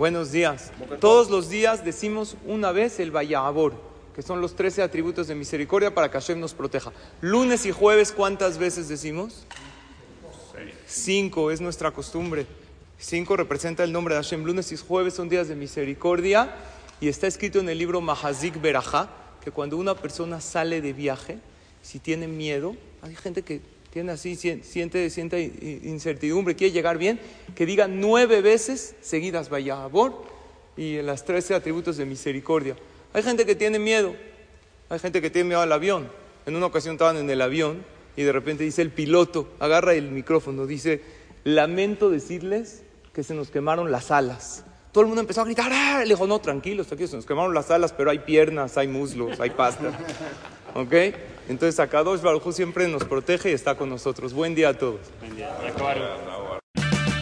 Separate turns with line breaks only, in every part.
Buenos días. Todos los días decimos una vez el Vayabor, que son los 13 atributos de misericordia para que Hashem nos proteja. Lunes y jueves, ¿cuántas veces decimos? Cinco, es nuestra costumbre. Cinco representa el nombre de Hashem. Lunes y jueves son días de misericordia y está escrito en el libro Mahazik Berajá que cuando una persona sale de viaje, si tiene miedo, hay gente que tiene así, siente, siente incertidumbre, quiere llegar bien, que diga nueve veces seguidas Vayabor y en las trece atributos de misericordia. Hay gente que tiene miedo, hay gente que tiene miedo al avión. En una ocasión estaban en el avión y de repente dice el piloto, agarra el micrófono, dice, lamento decirles que se nos quemaron las alas. Todo el mundo empezó a gritar, ¡Ah! le dijo, no, tranquilos, aquí se nos quemaron las alas, pero hay piernas, hay muslos, hay pasta. ¿Ok? Entonces, acá Akadosh Baruj siempre nos protege y está con nosotros. Buen día a todos. Buen día.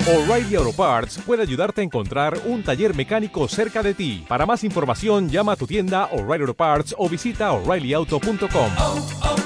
O'Reilly Auto Parts puede ayudarte a encontrar un taller mecánico cerca de ti. Para más información, llama a tu tienda O'Reilly Auto Parts o visita oreillyauto.com. Oh, oh,